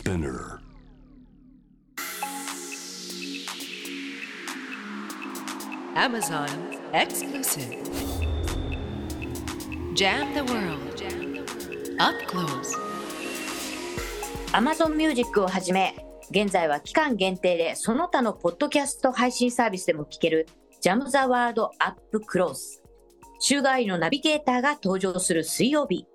Spinner. Amazon exclusive. Jam the world. Up close. Amazon Music をはじめ、現在は期間限定でその他のポッドキャスト配信サービスでも聞ける Jam the World Up Close。週替わりのナビゲーターが登場する水曜日。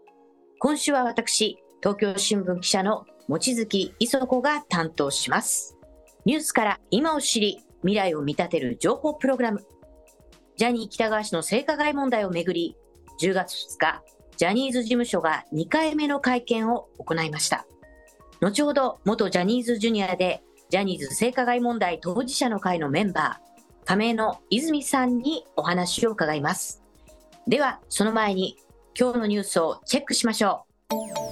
今週は私、東京新聞記者の望月磯子が担当します。ニュースから今を知り、未来を見立てる情報プログラム。ジャニー喜多川氏の性加害問題をめぐり、10月2日、ジャニーズ事務所が2回目の会見を行いました。後ほど、元ジャニーズジュニアで、ジャニーズ性加害問題当事者の会のメンバー、加盟の泉さんにお話を伺います。では、その前に、今日のニュースをチェックしましょう。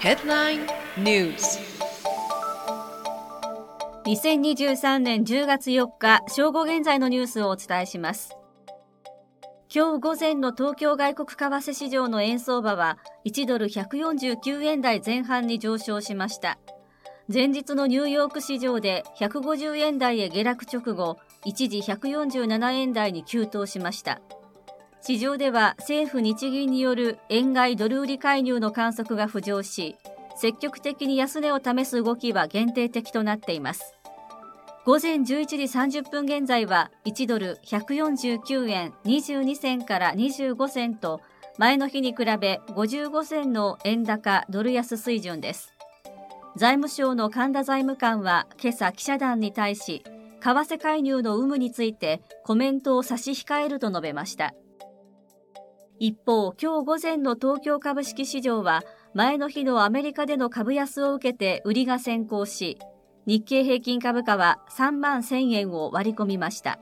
Headline News. 2023年10月4日正午現在のニュースをお伝えします。今日午前の東京外国為替市場の円相場は1ドル149円台前半に上昇しました。前日のニューヨーク市場で150円台へ下落直後一時147円台に急騰しました。市場では政府日銀による円買いドル売り介入の観測が浮上し積極的に安値を試す動きは限定的となっています。午前11時30分現在は1ドル149円22銭から25銭と前の日に比べ55銭の円高ドル安水準です。財務省の神田財務官は今朝記者団に対し為替介入の有無についてコメントを差し控えると述べました。一方今日午前の東京株式市場は前の日のアメリカでの株安を受けて売りが先行し日経平均株価は3万1000円を割り込みました。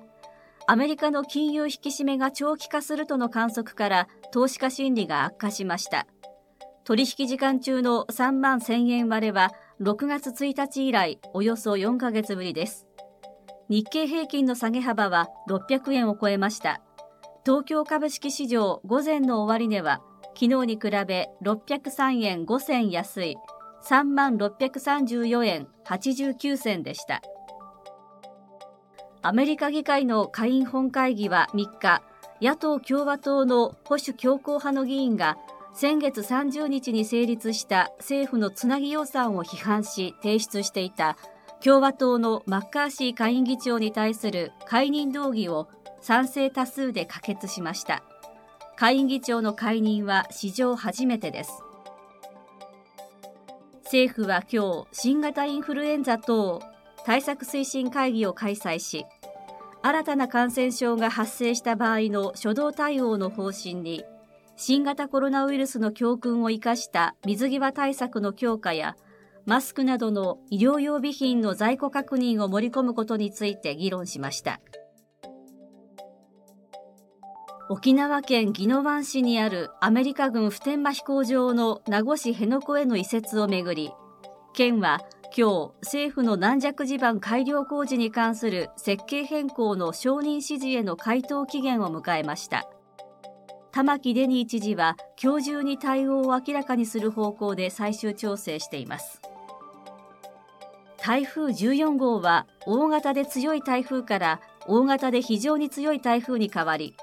アメリカの金融引き締めが長期化するとの観測から投資家心理が悪化しました。取引時間中の3万1000円割れは6月1日以来およそ4ヶ月ぶりです。日経平均の下げ幅は600円を超えました。東京株式市場午前の終値は昨日に比べ603円5銭安い3万634円89銭でした。アメリカ議会の下院本会議は3日野党共和党の保守強硬派の議員が先月30日に成立した政府のつなぎ予算を批判し提出していた共和党のマッカーシー下院議長に対する解任動議を賛成多数で可決しました。下院議長の解任は史上初めてです。政府は今日新型インフルエンザ等対策推進会議を開催し新たな感染症が発生した場合の初動対応の方針に新型コロナウイルスの教訓を生かした水際対策の強化やマスクなどの医療用備品の在庫確認を盛り込むことについて議論しました。沖縄県宜野湾市にあるアメリカ軍普天間飛行場の名護市辺野古への移設をめぐり県は今日政府の軟弱地盤改良工事に関する設計変更の承認指示への回答期限を迎えました。玉城デニー知事は今日中に対応を明らかにする方向で最終調整しています。台風14号は大型で強い台風から大型で非常に強い台風に変わり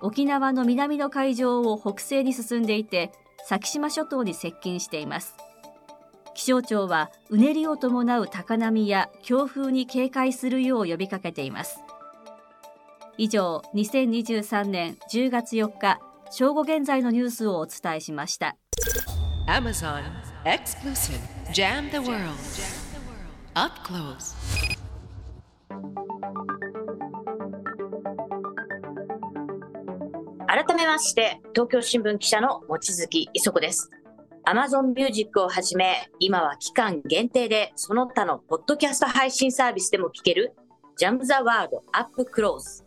沖縄の南の海上を北西に進んでいて先島諸島に接近しています気象庁はうねりを伴う高波や強風に警戒するよう呼びかけています以上2023年10月4日正午現在のニュースをお伝えしました Amazon exclusive. Jam the world. Up close. 改めまして、東京新聞記者の望月磯子です。Amazon Music をはじめ、今は期間限定で、その他のポッドキャスト配信サービスでも聞ける、Jam the World Up Close。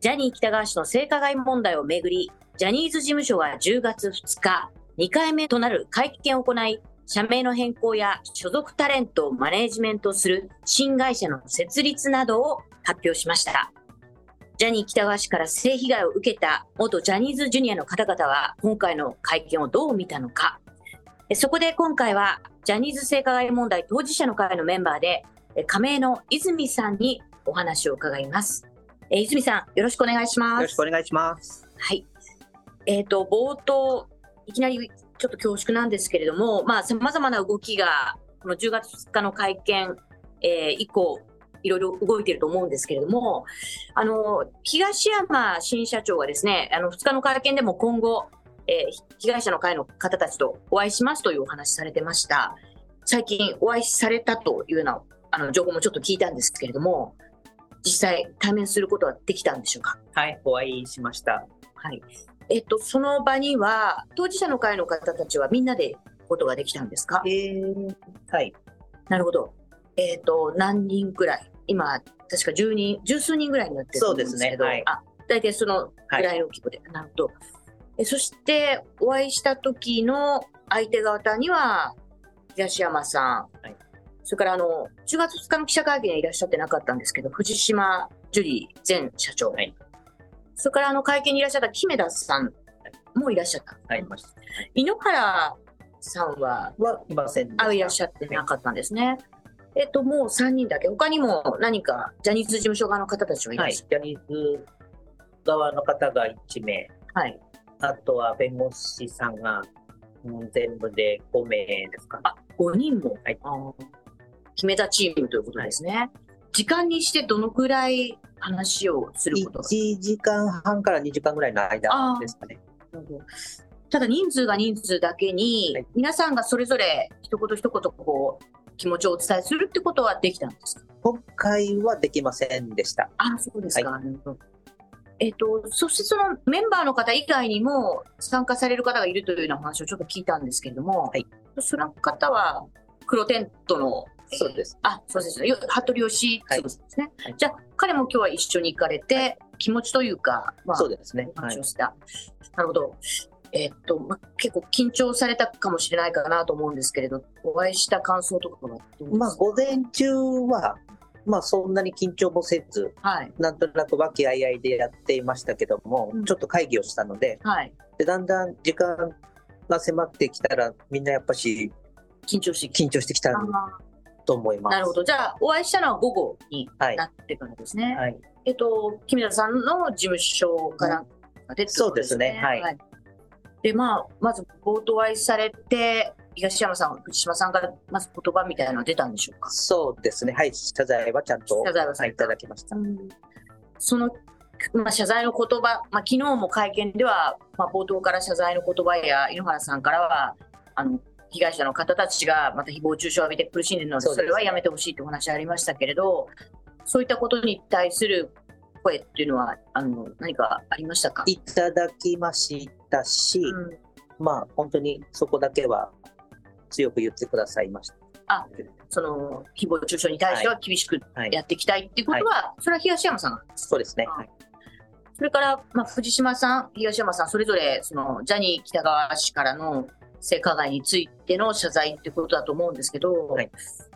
ジャニー喜多川氏の性加害問題をめぐり、ジャニーズ事務所が10月2日、2回目となる会見を行い、社名の変更や所属タレントをマネージメントする新会社の設立などを発表しました。ジャニー喜多川氏から性被害を受けた元ジャニーズジュニアの方々は今回の会見をどう見たのかえそこで今回は、ジャニーズ性加害問題当事者の会のメンバーで、え加盟の泉さんにお話を伺います。え泉さん、よろしくお願いします。よろしくお願いします。はい。えっ、と、冒頭、いきなりちょっと恐縮なんですけれども、まあ、様々な動きが、この10月2日の会見、えー以降、いろいろ動いていると思うんですけれども、あの、東山新社長がですね、あの、2日の会見でも今後、えー被害者の会の方たちとお会いしますというお話されてました。最近お会いされたというような、あの、情報もちょっと聞いたんですけれども、実際対面することはできたんでしょうか？はい、お会いしました。はい。えっと、その場には、当事者の会の方たちはみんなでことができたんですか？えー、はい。なるほど。えっと、何人ぐらい？今、確か10人、十数人ぐらいになってると思うんですけど、そうですねはい。あ、大体そのぐらいの規模で。なるほど。えそして、お会いした時の相手方には、東山さん、はい。それからあの、10月2日の記者会見にいらっしゃってなかったんですけど、藤島ジュリー前社長、はい。それからあの会見にいらっしゃった木目田さんもいらっしゃった。はい。井ノ原さんは、はい。ません。あ、い。らっしゃってなかったんですね。えっと、もう3人だけ。他にも何か、ジャニーズ事務所側の方たちはいらはい、っしジャニーズ側の方が1名、ゃる。はい。あとは弁護士さんが、うん全部で5名ですか？あ、5人も、はい決めたチームということですね。時間にしてどのくらい話をすることが？1時間半から2時間ぐらいの間ですかね。ただ人数が人数だけに、はい皆さんがそれぞれ一言一言こう気持ちをお伝えするってことはできたんですか？今回はできませんでした。あそうですか。なるほどえっ、と、そしてそのメンバーの方以外にも参加される方がいるというような話をちょっと聞いたんですけれども、はいその方は黒テントの、そうです。あ、そうですね、よ服部義嗣ですね。はいじゃあ、彼も今日は一緒に行かれて、気持ちというか、まあ、そうですね。話をした。なるほど。えっと、ま、結構緊張されたかもしれないかなと思うんですけれど、お会いした感想とかはどうですか？まあ、午前中は、まあ、そんなに緊張もせず、はい。なんとなく和気あいあいでやっていましたけども、うんちょっと会議をしたのではい。で、だんだん時間が迫ってきたら、みんなやっぱし緊張してき緊張してきたた。と思います。なるほど。じゃあ、お会いしたのは午後にはいなってからですね。はい。えっと、木村さんの事務所からでってことそうですねはいで、まあ、まず冒頭お会いされて、東山さん、藤島さんからまず言葉みたいなのは出たんでしょうか？そうですね。はい。謝罪はちゃんと謝罪はいれただきました。その、まあ、謝罪の言葉、まあ、昨日も会見では、まあ、冒頭から謝罪の言葉や井ノ原さんからは、あの、被害者の方たちがまた誹謗中傷を浴びて苦しんでいるので、それはやめてほしいってお話ありましたけれど、そういったことに対する声っていうのは、あの、何かありましたか？いただきましたし、うんまあ、本当にそこだけは強く言ってくださいました。あその、誹謗中傷に対しては厳しくはいやっていきたいっていうことは、それは東山さんがそうですね。あはいそれから、まあ、藤島さん、東山さん、それぞれ、その、ジャニー喜多川氏からの性加害についての謝罪ってことだと思うんですけど、はい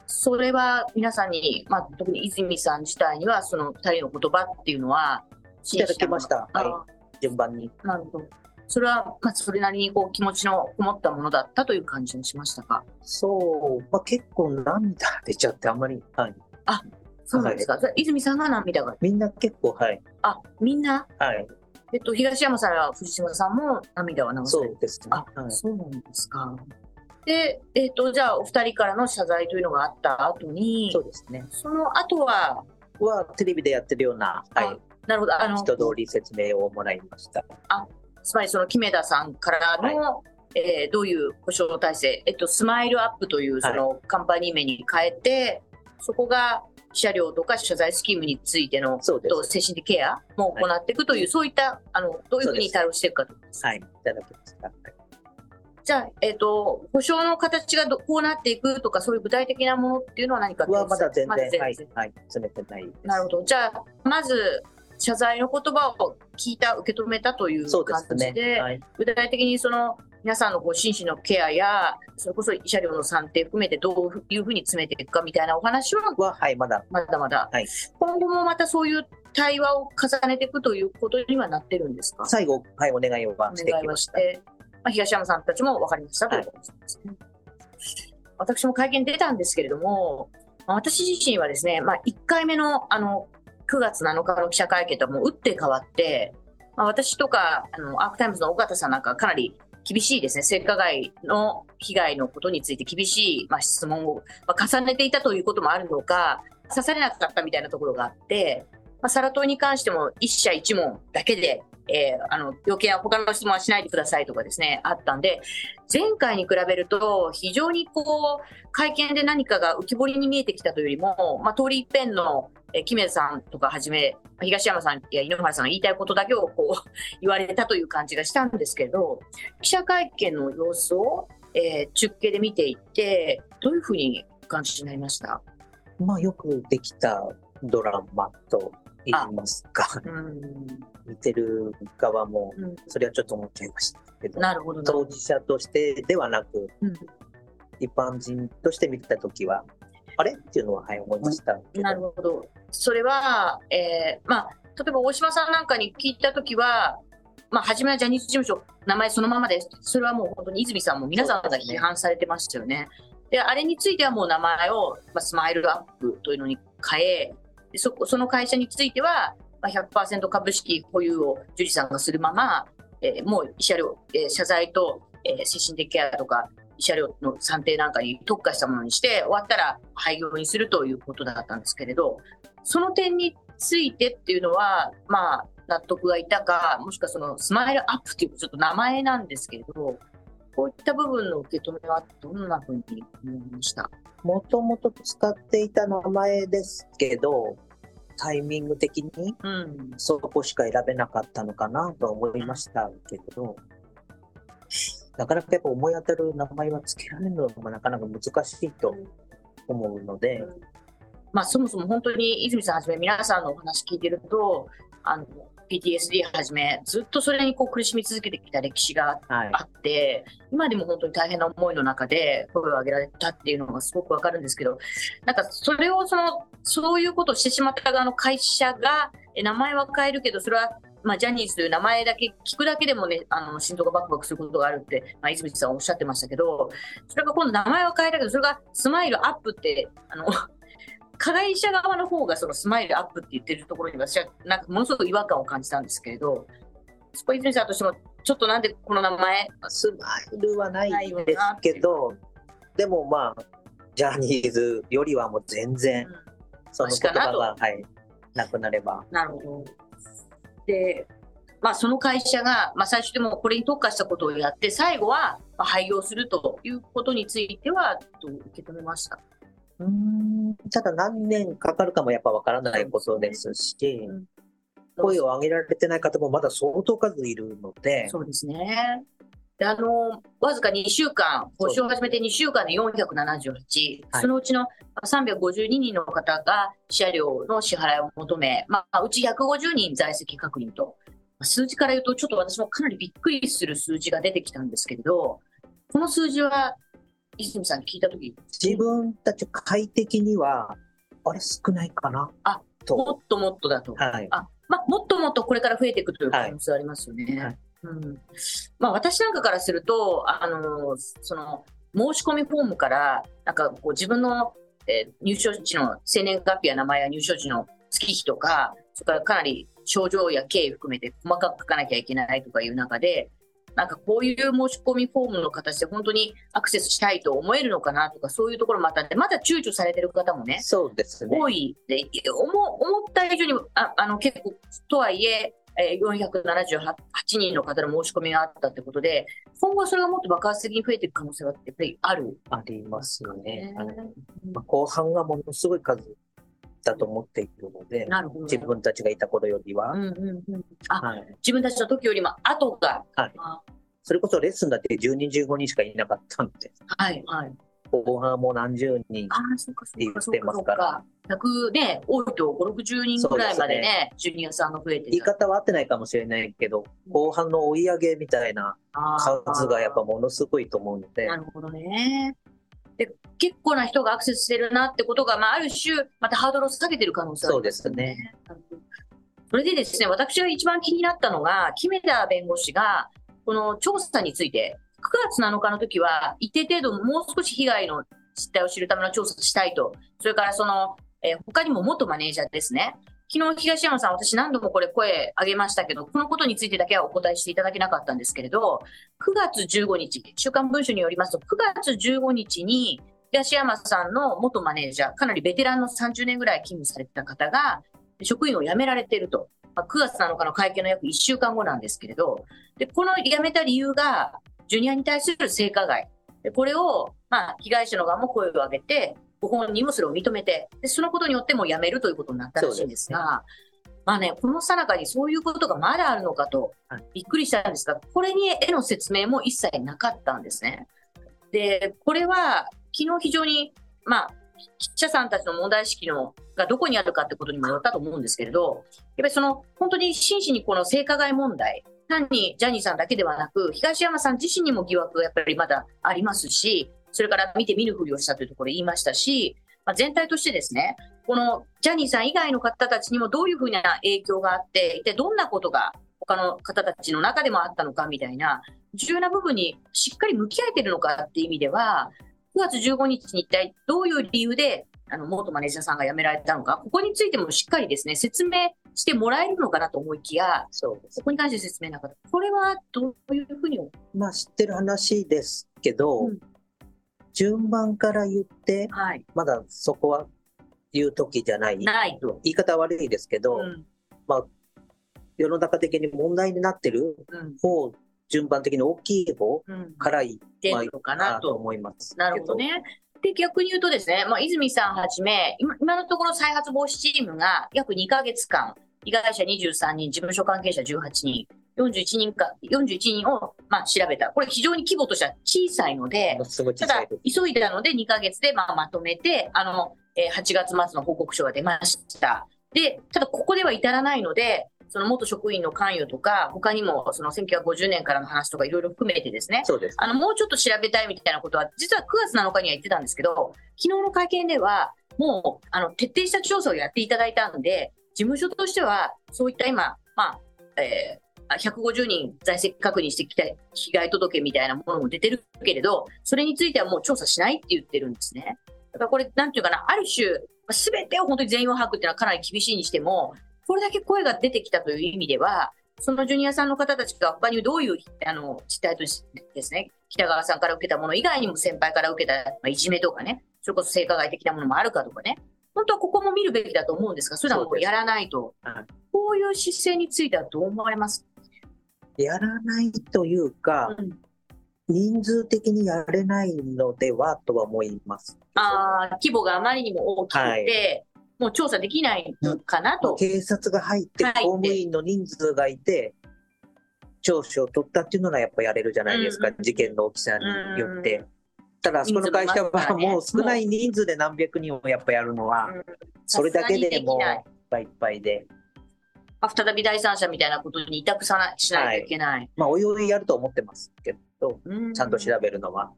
それは皆さんに、まあ、特に泉さん自体には、その二人の言葉っていうのは、いただきました。あは順番に。い。なるほど。それは、まあ、それなりにこう気持ちのこもったものだったという感じにしましたか？そう、まあ、結構涙出ちゃって、あんまり、はい。そうなんですか、それ泉さんが涙が。みんな結構、はい。あ、みんな？はい。えっと、東山さんや藤島さんも涙は流されてそうですね。あはい、そうなんですか。で、えっ、と、じゃあ、お二人からの謝罪というのがあった後に、そうですね。その後は、は、テレビでやってるような、はい。なるほど、あの、人通り説明をもらいました。つまりその木目田さんからの、えーどういう保証体制、えっと、スマイルアップというそのカンパニー名に変えて、そこが慰謝料とか謝罪スキームについてのそうです。と精神的ケアも行っていくという、そういった、あの、どういうふうに対応していくかと。はい。いただきました。はいじゃあ、えっ、と、保証の形がどこうなっていくとか、そういう具体的なものっていうのは何かはまだ全まだ然、はい。はい。詰めてないです。なるほど。じゃあ、まず、謝罪の言葉を聞いた、受け止めたというそうで感すね。じで、はい。具体的にその、皆さんのこう心身のケアや、それこそ慰謝料の算定含めてどういうふうに詰めていくかみたいなお話は、は、はい、まだ。まだまだ、はい今後もまたそういう対話を重ねていくということにはなってるんですか？最後、はい、お願いをおして願いきました。まあ、東山さんたちも分かりましたということですね。私も会見出たんですけれども、まあ私自身はですね、まあ、1回目のあの9月7日の記者会見とはもう打って変わって、まあ、私とかあのアークタイムズの尾形さんなんかかなり厳しいですね、性加害の被害のことについて厳しい、まあ、質問を、まあ、重ねていたということもあるのか、刺されなかったみたいなところがあって、まあ、サラ党に関しても1社1問だけで、えーあの余計な他の質問はしないでくださいとかですね、あったんで、前回に比べると、非常にこう、会見で何かが浮き彫りに見えてきたというよりも、まあ、通り一遍の、えー、キメさんとかはじめ、東山さんや井ノ原さんが言いたいことだけをこう、言われたという感じがしたんですけど、記者会見の様子を、えー中継で見ていって、どういうふうに感じになりました？まあよくできたドラマといますか、うん、見てる側も、うんそれはちょっと思っちゃいましたけど、なるほど当事者としてではなく、うん一般人として見たときは、あれ？っていうのは、はい、思いましたけど。なるほど。それは、えーまあ、例えば大島さんなんかに聞いたときは、まあ、初めはジャニーズ事務所、名前そのままです。それはもう本当に泉さんも皆さんが批判されてましたよね。で、あれについてはもう名前を、まあ、スマイルアップというのに変え、でそその会社については、まあ、100%株式保有を樹里さんがするまま、えーもう慰謝料、えー謝罪と、えー精神的ケアとか、慰謝料の算定なんかに特化したものにして、終わったら廃業にするということだったんですけれど、その点についてっていうのは、まあ、納得がいたか、もしくはそのスマイルアップっていうちょっと名前なんですけれど、こういった部分の受け止めはどんなふうに思いました？もともと使っていた名前ですけど、タイミング的にうん。そこしか選べなかったのかなとは思いましたけど、なかなかやっぱ思い当たる名前は付けられるのもなかなか難しいと思うので、まあ、そもそも本当に泉さんはじめ皆さんのお話聞いてると、あの、PTSD はじめ、ずっとそれにこう苦しみ続けてきた歴史がはい。あって、今でも本当に大変な思いの中で声を上げられたっていうのがすごくわかるんですけど、なんかそれをその、そういうことをしてしまった側の会社が、え名前は変えるけど、それは、まあ、ジャニーズという名前だけ聞くだけでもね、あの、心臓がバクバクすることがあるって、まあ、泉さんおっしゃってましたけど、それが今度名前は変えたけど、それがスマイルアップって、あの、加害者側の方がそのスマイルアップって言ってるところに私はなんかものすごく違和感を感じたんですけれど、そこ泉さんとしても、ちょっとなんでこの名前、スマイルはないんですけど、でもまあ、ジャニーズよりはもう全然、その言葉が、はい、なくなれば。なるほど。で、まあ、その会社が、まあ、最初でもこれに特化したことをやって、最後はまあ廃業するということについては、どう受け止めました？うーんただ何年かかるかもやっぱわからないことですし、うん。声を上げられてない方もまだ相当数いるので、そうですね。で、あの、わずか2週間、募集を始めて2週間で478、はい。そのうちの352人の方が慰謝料の支払いを求め、まあ、うち150人在籍確認と、数字から言うと、ちょっと私もかなりびっくりする数字が出てきたんですけれど、この数字は、泉さんに聞いたとき、自分たち快適には、あれ少ないかなあと。もっともっとだと。はい。あまあ、もっともっとこれから増えていくという可能性はありますよね。はいうんまあ、私なんかからすると、あのその申し込みフォームから、なんかこう自分の、えー入所地の生年月日や名前や入所地の月日とか、それからかなり症状や経緯含めて細かく書かなきゃいけないとかいう中で、なんかこういう申し込みフォームの形で本当にアクセスしたいと思えるのかなとか、そういうところもあったんで、まだ躊躇されてる方もね、そうですね。多いで思思った以上にああの結構とはいええー478人の方の申し込みがあったってことで今後はそれがもっと爆発的に増えていく可能性はやっぱりある？ありますよね。あのうんまあ後半がものすごい数だと思っているので、なるほど。自分たちがいた頃よりはう。んうんうん、あはい。自分たちの時よりも後が、はいあそれこそレッスンだって10人15人しかいなかったんで、はいはい。後半も何十人あ。あ、そうかそうかそう言ってますからか。100ね、多いと5、60人ぐらいまでね、ジュニアさんが増えて言い方は合ってないかもしれないけど、後半の追い上げみたいな数がやっぱものすごいと思うのでな、るほどね。で、結構な人がアクセスしてるなってことが、まあ、ある種、またハードルを下げてる可能性そうですね。それでですね、私が一番気になったのが、木目田弁護士が、この調査について、9月7日の時は、一定程度、もう少し被害の実態を知るための調査をしたいと。それからその、えー他にも元マネージャーですね。昨日東山さん、私何度もこれ声上げましたけど、このことについてだけはお答えしていただけなかったんですけれど、9月15日、週刊文春によりますと、9月15日に東山さんの元マネージャー、かなりベテランの30年ぐらい勤務されてた方が、職員を辞められていると。ま、9月7日の会見の約1週間後なんですけれど、でこの辞めた理由が、ジュニアに対する性加害。これを、まあ、被害者の側も声を上げて、ご本人もそれを認めて、でそのことによってもう辞めるということになったらしいんですが、まあね、この最中にそういうことがまだあるのかとはい、びっくりしたんですが、これにへの説明も一切なかったんですね。で、これは、昨日非常に、まあ、記者さんたちの問題意識のがどこにあるかってことにもよったと思うんですけれど、やっぱりその、本当に真摯にこの性加害問題、単にジャニーさんだけではなく、東山さん自身にも疑惑がやっぱりまだありますし、それから見て見ぬふりをしたというところを言いましたし、まあ、全体としてですね、このジャニーさん以外の方たちにもどういうふうな影響があって、一体どんなことが他の方たちの中でもあったのかみたいな、重要な部分にしっかり向き合えているのかっていう意味では、9月15日に一体どういう理由で、あの、元マネージャーさんが辞められたのか、ここについてもしっかりですね、説明してもらえるのかなと思いきや、そこに関して説明なかった。これはどういうふうにまあ知ってる話ですけど、うん順番から言って、はい。まだそこは言う時じゃない。ないと。言い方悪いですけど、うん。世の中的に問題になってるうん。方、順番的に大きい方うん。から言出まあるのかなとと。思います。なるほど。ね。で、逆に言うとですね、まあ、泉さんはじめ、今今のところ再発防止チームが約2ヶ月間、被害者23人、事務所関係者18人、41人か、41人を、まあ、調べた。これ非常に規模としては小さいので、たださいです。、急いだので2ヶ月でまあまとめて、あの、えー8月末の報告書が出ました。で、ただここでは至らないので、その元職員の関与とか、他にもその1950年からの話とかいろいろ含めてですね、そうです。あの、もうちょっと調べたいみたいなことは、実は9月7日には言ってたんですけど、昨日の会見では、もう、あの、徹底した調査をやっていただいたんで、事務所としては、そういった今、まあ、え150人在籍確認してきた被害届みたいなものも出てるけれど、それについてはもう調査しないって言ってるんですね。だからこれ、なんていうかな、ある種、すべてを本当に全容把握っていうのはかなり厳しいにしても、これだけ声が出てきたという意味では、そのジュニアさんの方たちが他にどういうあの実態としてですね、北川さんから受けたもの以外にも先輩から受けた、まあ、いじめとかね、それこそ性加害的なものもあるかとかね、本当はここも見るべきだと思うんですが、それはもうやらないとはい。こういう姿勢についてはどう思われますやらないというか、うん人数的にやれないのではとは思います。あー規模があまりにも大きくて、はい。もう調査できないのかなと。警察が入って公務員の人数がいて、聴取を取ったっていうのはやっぱやれるじゃないですか、うん。事件の大きさによっうて。ただ、あそこの会社はもう少ない人数で何百人をやっぱやるのは、うん。それだけでもいっぱいいっぱい。で、まあ再び第三者みたいなことに委託さなしないといけない。まあ、おいおいやると思ってますけど、うんちゃんと調べるのは。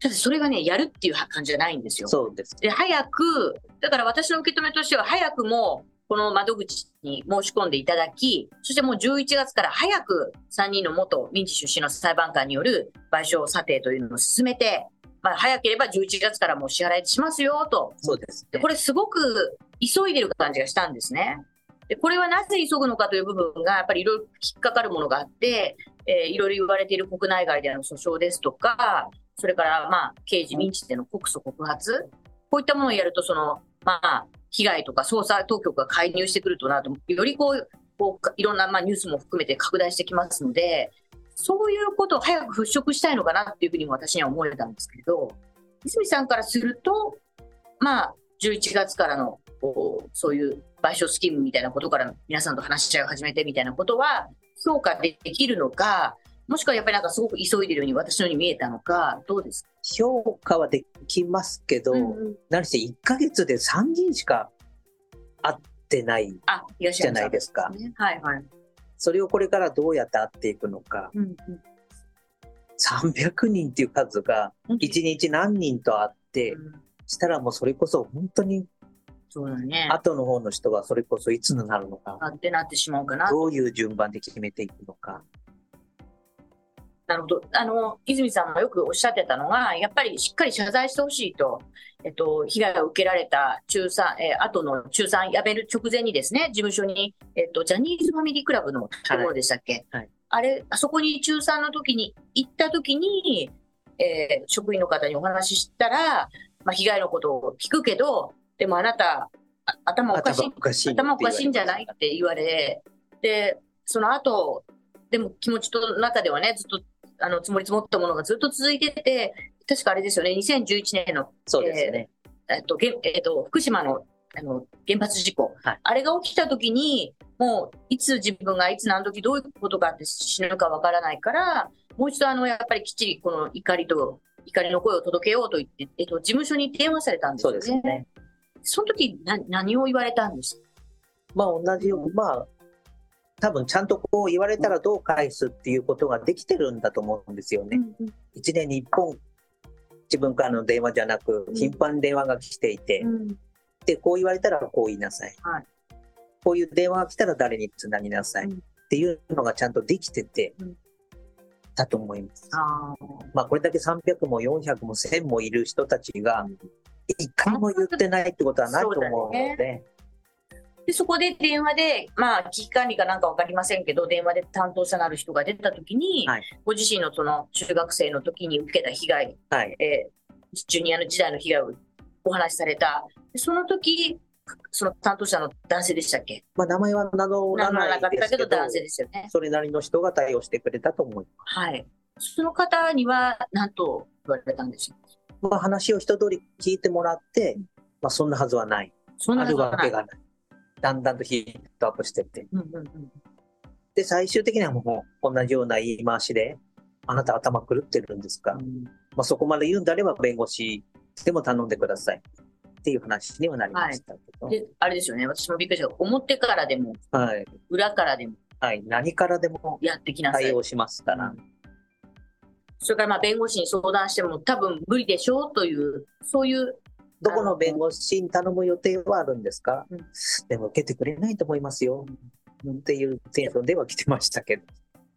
ただそれがね、やるっていう感じじゃないんですよ。そうです。で、早く、だから私の受け止めとしては、早くもこの窓口に申し込んでいただき、そしてもう11月から早く3人の元民事出身の裁判官による賠償査定というのを進めて、まあ、早ければ11月からもう支払いしますよと。そうです、でこれすごく急いでる感じがしたんですね。でこれはなぜ急ぐのかという部分がやっぱりいろいろ引っかかるものがあって、えーいろいろ言われている国内外での訴訟ですとか、それからまあ刑事、民事での告訴、告発、こういったものをやると、そのまあ被害とか捜査当局が介入してくるとなると、よりこうこういろんなまあニュースも含めて拡大してきますので、そういうことを早く払拭したいのかなっていうふうにも私には思えたんですけど、泉さんからすると、まあ、11月からのこうそういう賠償スキームみたいなことから皆さんと話し合いを始めてみたいなことは評価できるのか、もしくはやっぱりなんかすごく急いでるように私のように見えたのか、どうですか、評価はできますけど、うん何せ1ヶ月で3人しか会ってないじゃないですか。ね。はいはい。それをこれからどうやって会っていくのか。うんうん300人っていう数がうん1日何人と会って、うんしたらもうそれこそ本当にそうだね。後の方の人はそれこそいつになるのか、あってなってしまうかな。どういう順番で決めていくのか。なるほど。あの、泉さんもよくおっしゃってたのが、やっぱりしっかり謝罪してほしいと、えっと、被害を受けられた中3、えー、後の中3辞める直前にですね、事務所に、えっと、ジャニーズファミリークラブのところでしたっけ、はいはいあれ、あそこに中3の時に行った時に、えー職員の方にお話ししたら、まあ、被害のことを聞くけど、でもあなた、あ頭おかしい頭おかしい。頭おかしいんじゃないって言われ、で、その後、でも気持ちの中ではね、ずっと、あの、積もり積もったものがずっと続いてて、確かあれですよね、2011年の、そうですね。えっと、げえっと、福島の、あの、原発事故、はいあれが起きた時に、もう、いつ自分がいつ何時どういうことがあって死ぬかわからないから、もう一度あの、やっぱりきっちりこの怒りと、怒りの声を届けようと言って、えっと、事務所に電話されたんですそうよね。ですね。その時、な、何を言われたんです？かまあ同じように、まあ、多分ちゃんとこう言われたらどう返すっていうことができてるんだと思うんですよね。一年に一本自分からの電話じゃなくうん。頻繁に電話が来ていて、うん。でこう言われたらこう言いなさい、はい。こういう電話が来たら誰につなぎなさい、うん。っていうのがちゃんとできてて、うん。だと思います。あまあこれだけ300も400も1000もいる人たちが一回も言ってないってことはないと思うのそうだで、で、そこで電話で、まあ、危機管理かなんかわかりませんけど、電話で担当者のある人が出たときに、はいご自身のその中学生の時に受けた被害、はい、えージュニアの時代の被害をお話しされた。でその時、その担当者の男性でしたっけ？まあ名前は名乗らななかったけど男性ですよね。それなりの人が対応してくれたと思います。はい。その方には何と言われたんでしょう？まあ、話を一通り聞いてもらって、まあ、そんなはずはない。そんなあるわけが。がない。だんだんとヒートアップしてって。うんうんうんで、最終的にはもう同じような言い回しで、あなた頭狂ってるんですか、まあ、そこまで言うんであれば弁護士でも頼んでください。っていう話にはなりましたけど。で、あれですよね。私もびっくりした。表からでも、はい。裏からでもはい。何からでもやってきなさい対。応しますから。それからまあ弁護士に相談しても多分無理でしょうという、そういう、どこの弁護士に頼む予定はあるんですか、うんでも受けてくれないと思いますよ。っていうテンションでは来てましたけど。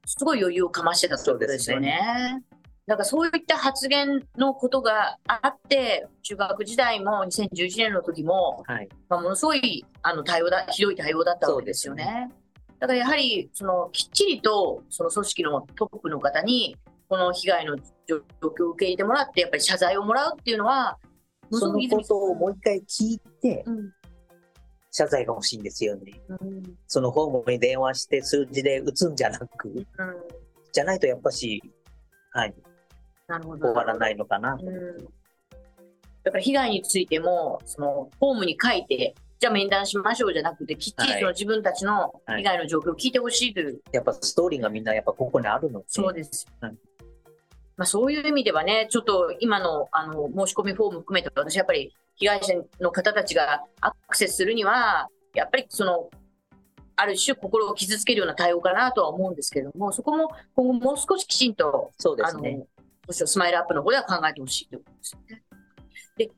すごい余裕をかましてたということですよね。だからそういった発言のことがあって、中学時代も2011年の時も、はい。まあ、ものすごいあの対応だ、ひどい対応だったわけですよね。だからやはり、そのきっちりとその組織のトップの方に、この被害の状況を受け入れてもらって、やっぱり謝罪をもらうっていうのは、そのことをもう一回聞いて、うん謝罪が欲しいんですよね。うんそのホームに電話して数字で打つんじゃなく、うんじゃないとやっぱし、はい、なるほど。終わらないのかな。うんだから被害についても、そのフォームに書いて、じゃあ面談しましょうじゃなくて、きっちりはいその自分たちの被害の状況を聞いてほしいという、やっぱストーリーがみんなやっぱここにあるので。そうです。はいまあ、そういう意味ではね、ちょっと今のあの申し込みフォーム含めて、私やっぱり被害者の方たちがアクセスするには、やっぱりその、ある種心を傷つけるような対応かなとは思うんですけれども、そこも今後もう少しきちんとあの、そうですね。むしろスマイルアップの方では考えてほしいということですよね。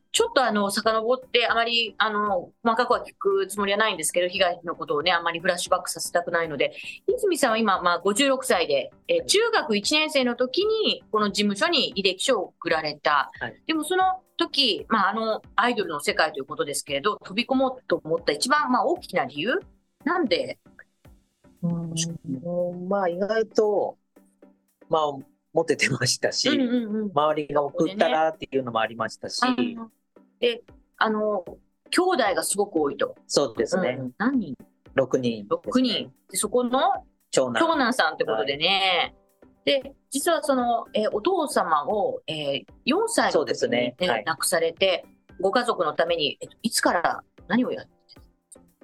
で、ちょっとあの、遡って、あまり、あの、細かくは聞くつもりはないんですけど、被害のことをね、あまりフラッシュバックさせたくないので、泉さんは今、まあ、56歳で、えー中学1年生の時に、この事務所に履歴書を送られた。はいでも、その時、まあ、あの、アイドルの世界ということですけれど、飛び込もうと思った一番、まあ、大きな理由？なんで、うんまあ意外と、まあ、モテてましたし、うんうんうん。周りが送ったらっていうのもありましたし、で、あの、兄弟がすごく多いと。そうですね。うん何人？6人ね、6人。で、そこの？長男。長男さんってことでね。で、実はその、えーお父様を、えー4歳そうですの時に、ねねはい亡くされて、ご家族のために、えっと、いつから何をやって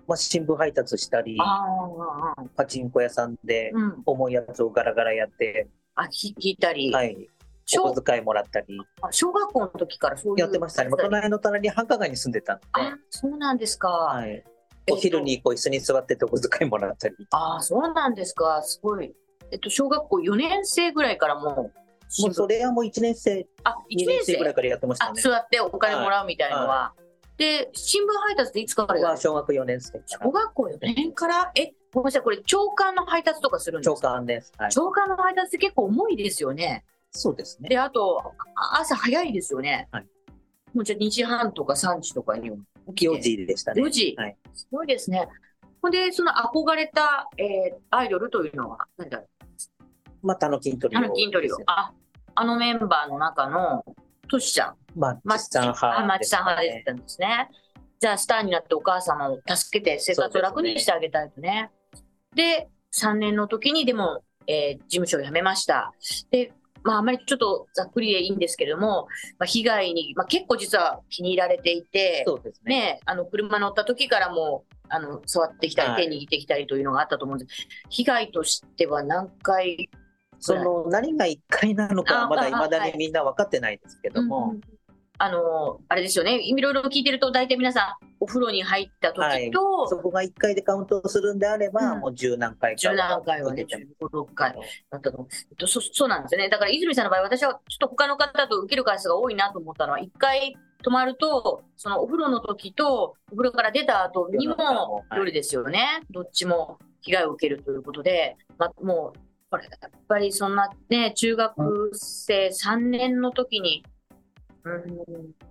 まあ、新聞配達したり、ああ、パチンコ屋さんでうん。重いやつをガラガラやって、あ、ひ聞いたり、はい、お小小遣いもらったり、あ小学校の時からそういう。やってましたね。隣の隣に繁華街に住んでたんで、あ、そうなんですか。はい、えっとお昼にこう椅子に座っててお小遣いもらったり、ああ、そうなんですか。すごい。えっと、小学校4年生ぐらいからもう、もうそれはもう1年生、あ、2 1年年生生ぐらいからやってましたあ、ね。座ってお金もらうみたいのは。で、新聞配達っていつからやる？は小学4年生から小。学校4年から？え、ごめんなさい、これ、長官の配達とかするんです長か官です。はい。長官の配達って結構重いですよね。そうですね。で、あと、あ朝早いですよね。はいもうじゃあ2時半とか3時とかに起き4て。時でしたね。4時。はいすごいですね。ほんで、その憧れた、えーアイドルというのは、何だまあ、タノキントリオあの筋トリオ。あ、あのメンバーの中の、トシちゃん。まあ、チさん派あ、マチさん派でしたんですね。じゃあ、スターになってお母様を助けて生活を楽にしてあげたいとね。で3年の時にでも、えー事務所を辞めました。で、まあ、あまりちょっとざっくりでいいんですけれども、まあ、被害に、まあ、結構実は気に入られていて、そうですね。ね、あの車乗った時からもあの触ってきたり、はい手握ってきたりというのがあったと思うんです。被害としては何回その何が1回なのかあはまだあ未だはいにみんな分かってないですけども、あの、あれですよね、いろいろ聞いてると、大体皆さん、お風呂に入った時と、そこが1回でカウントするんであれば、うんもう十何回か十何回はね、受けて15、6回だったと思うえっとそ。そうなんですよね。だから、泉さんの場合、私はちょっと他の方と受ける回数が多いなと思ったのは、1回泊まると、そのお風呂の時と、お風呂から出た後にも夜ですよね。どっちも被害を受けるということで、まあ、もう、これ、やっぱりそんなね、中学生3年の時に、うん、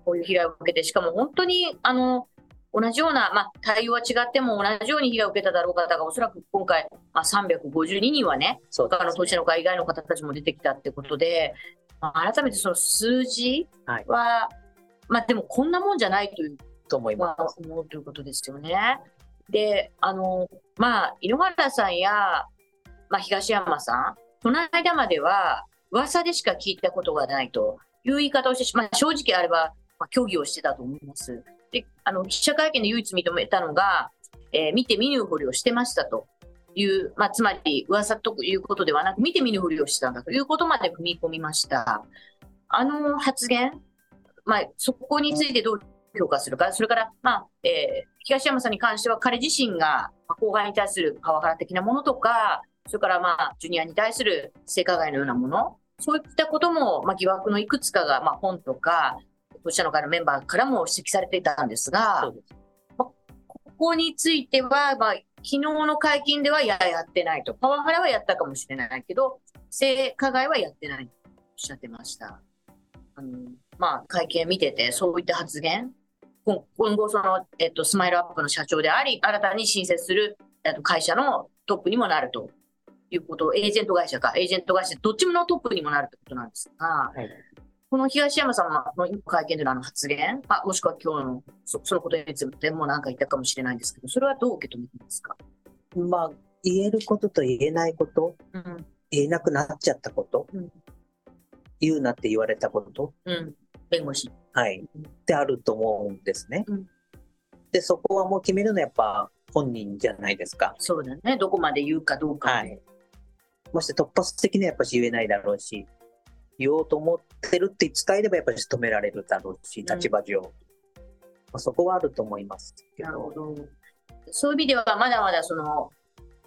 こういう被害を受けて、しかも本当に、あの、同じような、まあ、対応は違っても同じように被害を受けただろう方が、おそらく今回、まあ、352人はね、そう他の当事者の会以外の方たちも出てきたってことで、まあ、改めてその数字はい。は、まあでもこんなもんじゃないというと思いままあ、思うということですよね。で、あの、まあ、井ノ原さんや、まあ、東山さん、この間までは、噂でしか聞いたことがないという言い方をしてし、まあ、正直あれば、まあ、協議をしてたと思います。で、あの、記者会見で唯一認めたのが、えー見て見ぬふりをしてましたという、まあ、つまり噂ということではなく、見て見ぬふりをしてたんだということまで踏み込みました。あの発言、まあ、そこについてどう評価するか、それから、まあえー東山さんに関しては、彼自身がまあ後輩に対するパワハラ的なものとか、それから、まあ、ジュニアに対する性加害のようなもの、そういったことも、まあ、疑惑のいくつかが、まあ、本とか、当事者の会のメンバーからも指摘されていたんですす。がそう、ですここについては、まあ、昨日の会見では、いや、やってないと。パワハラはやったかもしれないけど、性加害はやってないとおっしゃってました。あのまあ、会見見てて、そういった発言、今今後その、えっと、スマイルアップの社長であり、新たに新設する、えっと、会社のトップにもなるということ、エージェント会社か、エージェント会社、どっちものトップにもなるということなんですが、はいこの東山さんの会見でのあの発言、あもしくは今日のそそのことについても何か言ったかもしれないんですけど、それはどう受け止めてますか、まあ、言えることと言えないこと、うん言えなくなっちゃったこと、うん言うなって言われたこと、うん、弁護士。はい、ってあると思うんですね。うんで、そこはもう決めるのはやっぱ本人じゃないですか。そうだね、どこまで言うかどうか。はい。もし突発的にはやっぱし言えないだろうし、言おうと思ってるって伝えればやっぱり止められるだろうし、ん立場上。まあ、そこはあると思いますけど。なるほど。そういう意味では、まだまだその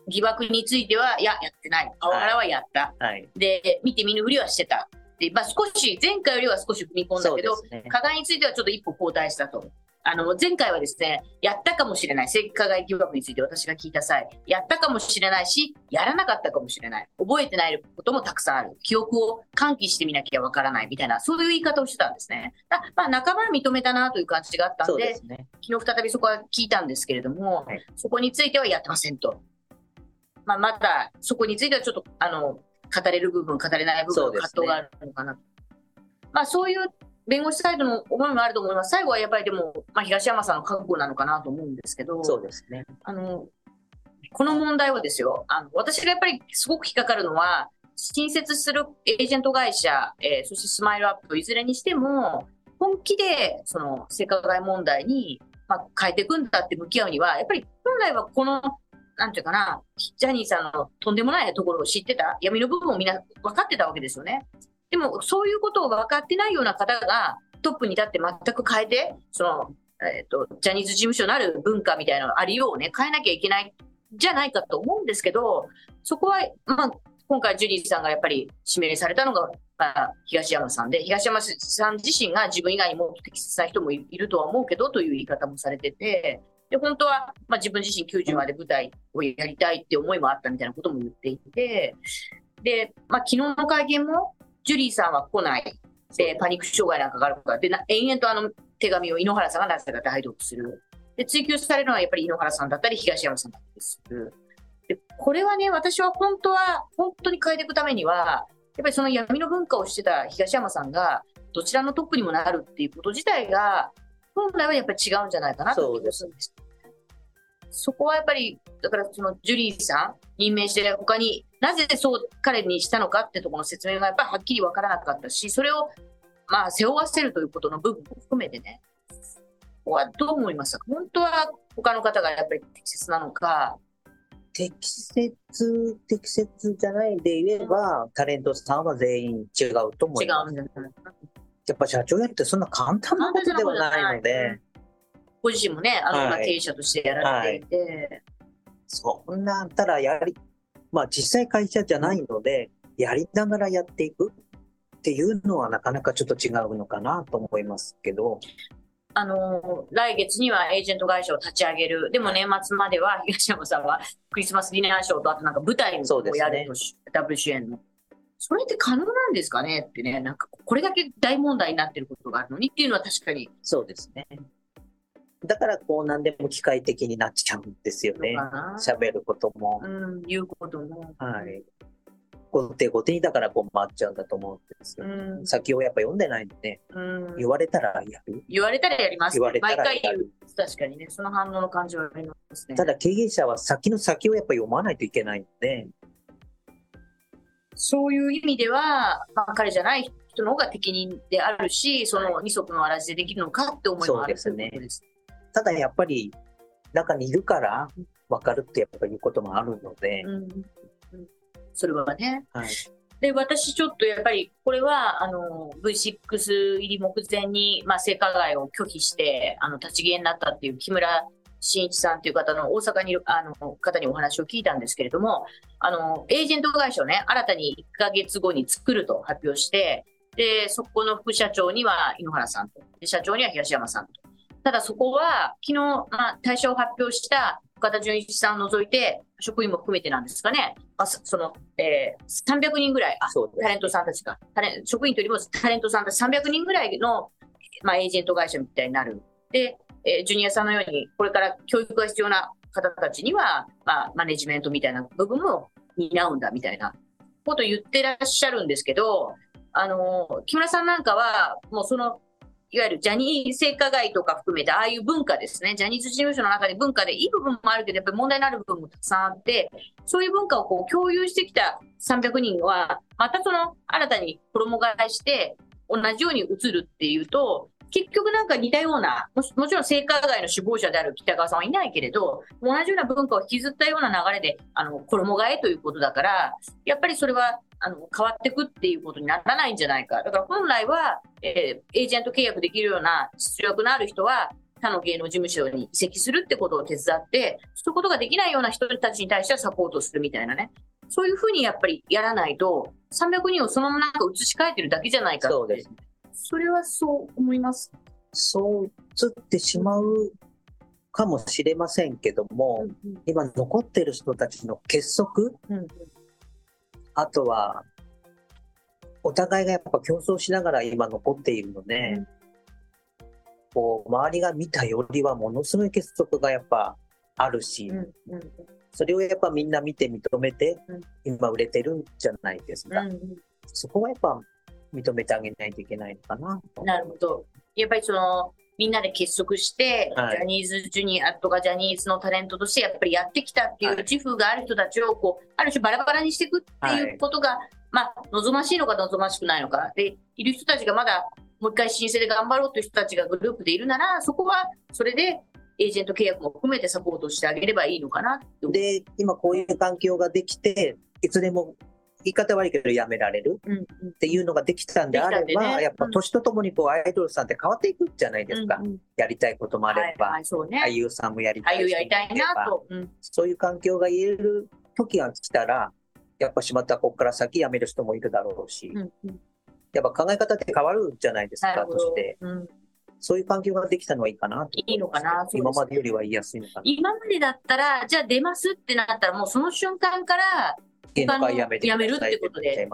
疑惑については、いや、やってない。パワハラはやった。はい。で、見て見ぬふりはしてた。で、まあ、少し、前回よりは少し踏み込んだけど、ね。加害についてはちょっと一歩後退したと。あの、前回はですね、やったかもしれない。性加害疑惑について私が聞いた際、やったかもしれないし、やらなかったかもしれない。覚えてないこともたくさんある。記憶を喚起してみなきゃわからないみたいな、そういう言い方をしてたんですね。あまあ、仲間は認めたなという感じがあったんで、ね。昨日再びそこは聞いたんですけれども、はいそこについてはやってませんと。まあ、また、そこについてはちょっと、あの、語れる部分、語れない部分葛藤があるのかなと。まあ、そういう弁護士サイドの思いもあると思います。最後はやっぱりでも、まあ、東山さんの覚悟なのかなと思うんですけど、そうですね。あの、この問題はですよ、あの私がやっぱりすごく引っかかるのは、新設するエージェント会社、えーそしてスマイルアップ、いずれにしても、本気でその性加害問題に、まあ、変えていくんだって向き合うには、やっぱり本来はこの、なんていうかな、ジャニーさんのとんでもないところを知ってた、闇の部分をみんな分かってたわけですよね。でも、そういうことを分かってないような方がトップに立って全く変えて、その、えっ、と、ジャニーズ事務所なる文化みたいなのありようをね、変えなきゃいけないじゃないかと思うんですけど、そこは、まあ、今回ジュリーさんがやっぱり指名されたのが、まあ、東山さんで、東山さん自身が自分以外にも適切な人もいいるとは思うけどという言い方もされてて、で、本当は、まあ、自分自身90まで舞台をやりたいって思いもあったみたいなことも言っていて、で、まあ、昨日の会見も、ジュリーさんは来ない。で、パニック障害なんかがあるから、で、な延々とあの手紙を井ノ原さんがなぜか代読する。で、追及されるのはやっぱり井ノ原さんだったり、東山さんだったりする。で、これはね、私は本当は、本当に変えていくためには、やっぱりその闇の文化をしてた東山さんが、どちらのトップにもなるっていうこと自体が、本来はやっぱり違うんじゃないかなと思うんです。そこはやっぱり、だからそのジュリーさん任命して他になぜそう彼にしたのかってところの説明がやっぱりはっきり分からなかったし、それをまあ背負わせるということの部分も含めてね、ここはどう思います？か本当は他の方がやっぱり適切なのか。適切、適切じゃないで言えば、タレントさんは全員違うと思違います。うんじゃない。やっぱ社長やるってそんな簡単なことではないので、ご自身もね、あの、はいまあ経営者としてやられていて、そんなんたらやり、まあ実際会社じゃないので、やりながらやっていくっていうのはなかなかちょっと違うのかなと思いますけど、あの来月にはエージェント会社を立ち上げる。でも年末までは東山さんはクリスマスディナーショーとあとなんか舞台をやるとし、ダブル主演の。それって可能なんですかねってね、なんかこれだけ大問題になってることがあるのにっていうのは確かにそうですね。だからこう何でも機械的になっちゃうんですよね。喋ることも。うん、言うことも。はい。後手後手にだからこう回っちゃうんだと思うんですうよ。ん、先をやっぱ読んでないんで、うん。言われたらやる。言われたらやります。言われたらやる毎回言う。確かにね、その反応の感じはありますね。ただ経営者は先の先をやっぱ読まないといけないんで、そういう意味では、まあ、彼じゃない人の方が適任であるし、その二足のわらじでできるのかって思いもあるそうですね。ただやっぱり中にいるから分かるってやっぱいうこともあるので、うんうんそれはね。はい。で、私ちょっとやっぱり、これは、あの、V6 入り目前に、まあ、性加害を拒否して、あの、立ち消えになったっていう木村真一さんっていう方の大阪にいる、あの、方にお話を聞いたんですけれども、あの、エージェント会社をね、新たに1ヶ月後に作ると発表して、で、そこの副社長には井ノ原さんと、で社長には東山さんと。ただそこは、昨日、まあ、退社を発表した岡田准一さんを除いて、職員も含めてなんですかね、まあ、そその、えー300人ぐらい、あタレントさんたちが、タレ職員というよりもタレントさんたち300人ぐらいの、まあ、エージェント会社みたいになる。で、えージュニアさんのように、これから教育が必要な方たちには、まあ、マネジメントみたいな部分も担うんだみたいなことを言ってらっしゃるんですけど、あのー木村さんなんかは、もうその、いわゆるジャニー性加害とか含めて、ああいう文化ですね、ジャニーズ事務所の中で文化でいい部分もあるけど、やっぱり問題になる部分もたくさんあって、そういう文化をこう共有してきた300人は、またその新たに衣替えして、同じように移るっていうと、結局なんか似たような、ももちろん性加害の首謀者である北川さんはいないけれど、同じような文化を引きずったような流れで、あの、衣替えということだから、やっぱりそれは、あの、変わっていくっていうことにならないんじゃないか。だから本来は、えーエージェント契約できるような出力のある人は、他の芸能事務所に移籍するってことを手伝って、そういうことができないような人たちに対してはサポートするみたいなね。そういうふうにやっぱりやらないと、300人をそのままなんか移し替えてるだけじゃないかって。そうですそれはそう思います。そう映ってしまうかもしれませんけども、今残ってる人たちの結束、うんあとは、お互いがやっぱ競争しながら今残っているので、うん。こう周りが見たよりはものすごい結束がやっぱあるし、うんうんそれをやっぱみんな見て認めて、うん。今売れてるんじゃないですか。うんそこはやっぱ認めてあげないといけないのかなと。なるほど。やっぱりその、みんなで結束して、はいジャニーズジュニアとかジャニーズのタレントとしてやっぱりやってきたっていうはい自負がある人たちをこう、ある種バラバラにしていくっていうことが、まあ、望ましいのか望ましくないのか。で、いる人たちがまだもう一回申請で頑張ろうという人たちがグループでいるなら、そこはそれでエージェント契約も含めてサポートしてあげればいいのかな。で、今こういう環境ができて、いつでも言い方悪いけどやめられるっていうのができたんであれば、ね。やっぱ年とともにこうアイドルさんって変わっていくじゃないですか。うんうん。やりたいこともあれば、はいはい、ね。俳優さんもやりたいやりたいなと。うん。そういう環境が言える時が来たら、やっぱしまたここから先辞める人もいるだろうし、うんうん。やっぱ考え方って変わるじゃないですか、として。うん。そういう環境ができたのはいいかなといいのかな？ね。今までよりは言いやすいのかな。今までだったら、じゃあ出ますってなったら、もうその瞬間から、芸能界辞めて辞めるってことで。